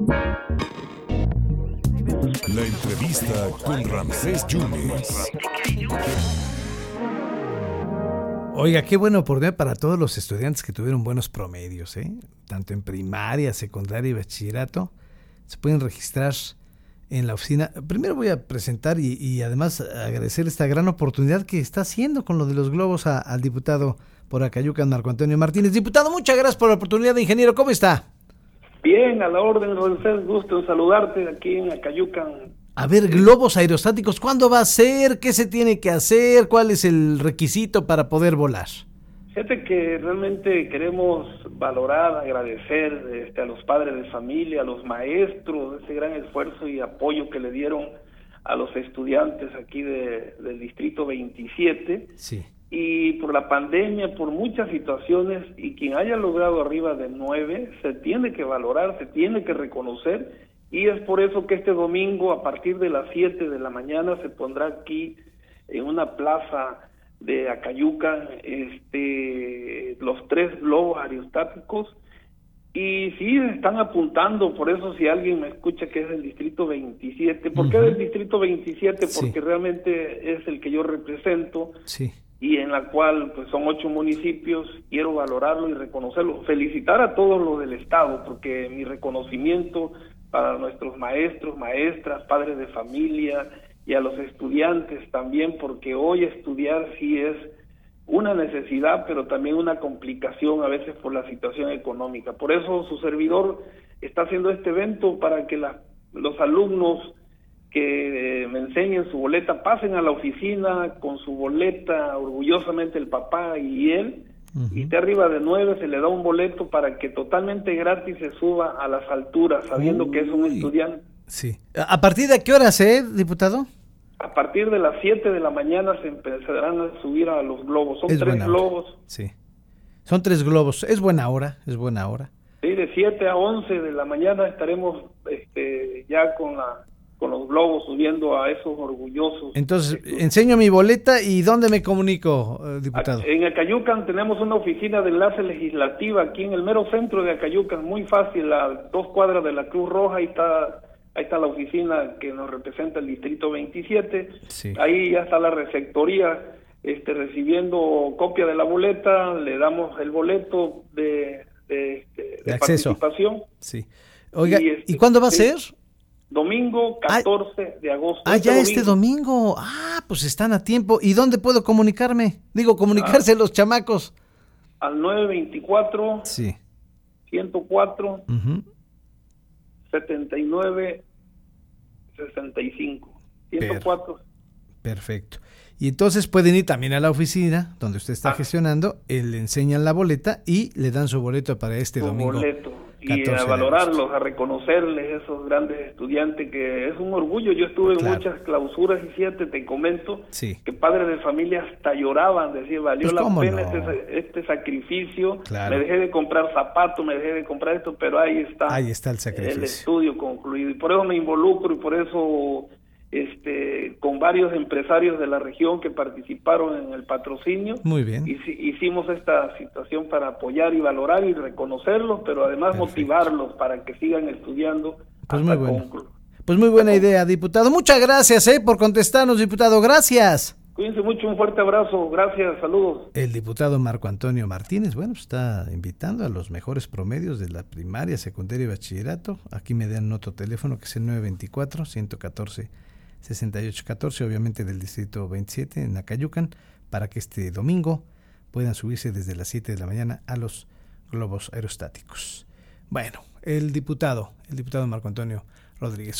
La entrevista con Ramsés Yunes. Oiga, qué buena oportunidad para todos los estudiantes que tuvieron buenos promedios, ¿eh? tanto en primaria, secundaria y bachillerato. Se pueden registrar en la oficina. Primero voy a presentar y, además agradecer esta gran oportunidad que está haciendo con lo de los globos al diputado por Acayucan, Marco Antonio Martínez. Diputado, muchas gracias por la oportunidad, ingeniero. ¿Cómo está? Bien, a la orden, Rodríguez. Gusto en saludarte aquí en Acayucan. A ver, globos aerostáticos, ¿cuándo va a ser? ¿Qué se tiene que hacer? ¿Cuál es el requisito para poder volar? Fíjate que realmente queremos valorar, agradecer este, a los padres de familia, a los maestros, ese gran esfuerzo y apoyo que le dieron a los estudiantes aquí del Distrito 27. Sí. Y por la pandemia, por muchas situaciones, y quien haya logrado arriba de nueve, se tiene que valorar, se tiene que reconocer, y es por eso que este domingo, a partir de las 7 de la mañana, se pondrá aquí en una plaza de Acayuca, este, los tres globos aerostáticos y sí están apuntando, por eso si alguien me escucha que es el distrito 27, ¿por qué es el distrito 27? Porque realmente es el que yo represento sí. Y en la cual pues son ocho municipios, quiero valorarlo y reconocerlo, felicitar a todos los del estado, porque mi reconocimiento para nuestros maestros, maestras, padres de familia, y a los estudiantes también, porque hoy estudiar sí es una necesidad, pero también una complicación a veces por la situación económica. Por eso su servidor está haciendo este evento para que los alumnos que me enseñen su boleta pasen a la oficina con su boleta, orgullosamente el papá y él, y de arriba de nueve se le da un boleto para que totalmente gratis se suba a las alturas, sabiendo que es un estudiante. Sí. ¿A partir de qué hora, eh, diputado? a partir de las 7 de la mañana se empezarán a subir a los globos. Son tres globos. Sí. Son tres globos. Es buena hora, es buena hora. Sí, de 7 a 11 de la mañana estaremos este, ya con la con los globos subiendo a esos orgullosos. Entonces, enseño mi boleta y ¿dónde me comunico, eh, diputado? En Acayucan tenemos una oficina de enlace legislativa aquí en el mero centro de Acayucan, muy fácil, a dos cuadras de la Cruz Roja y está ahí está la oficina que nos representa el distrito 27, ahí ya está la receptoría este, recibiendo copia de la boleta, le damos el boleto de, de, este, participación. Sí. Oiga, ¿y, este, cuándo va a ser? Domingo 14 ah, de agosto. Ah, este ya este domingo. Ah, pues están a tiempo. ¿Y dónde puedo comunicarme? Digo, comunicarse ah. los chamacos. Al 924 sí. 104 79 65. 104. Perfecto. Y entonces pueden ir también a la oficina donde usted está ah. gestionando, eh, le enseñan la boleta y le dan su boleto para este domingo. Boleto. Y a valorarlos, a reconocerles esos grandes estudiantes que es un orgullo. Yo estuve en muchas clausuras y siete, te comento, que padres de familia hasta lloraban, decían, valió pues, la pena este, este, sacrificio, me dejé de comprar zapatos, me dejé de comprar esto, pero ahí está, ahí está el, sacrificio. el estudio concluido. Y por eso me involucro y por eso este, con varios empresarios de la región que participaron en el patrocinio. Muy bien. Hicimos esta situación para apoyar y valorar y reconocerlos, pero además motivarlos para que sigan estudiando. Pues muy bueno. Pues muy buena idea, diputado. Muchas gracias eh, por contestarnos, diputado. Gracias. Cuídense mucho, un fuerte abrazo. Gracias, saludos. El diputado Marco Antonio Martínez, bueno, pues está invitando a los mejores promedios de la primaria, secundaria y bachillerato. Aquí me dan otro teléfono que es el 924 114 6814, obviamente del distrito 27 en Acayucan, para que este domingo puedan subirse desde las 7 de la mañana a los globos aerostáticos. Bueno, el diputado, el diputado Marco Antonio Rodríguez.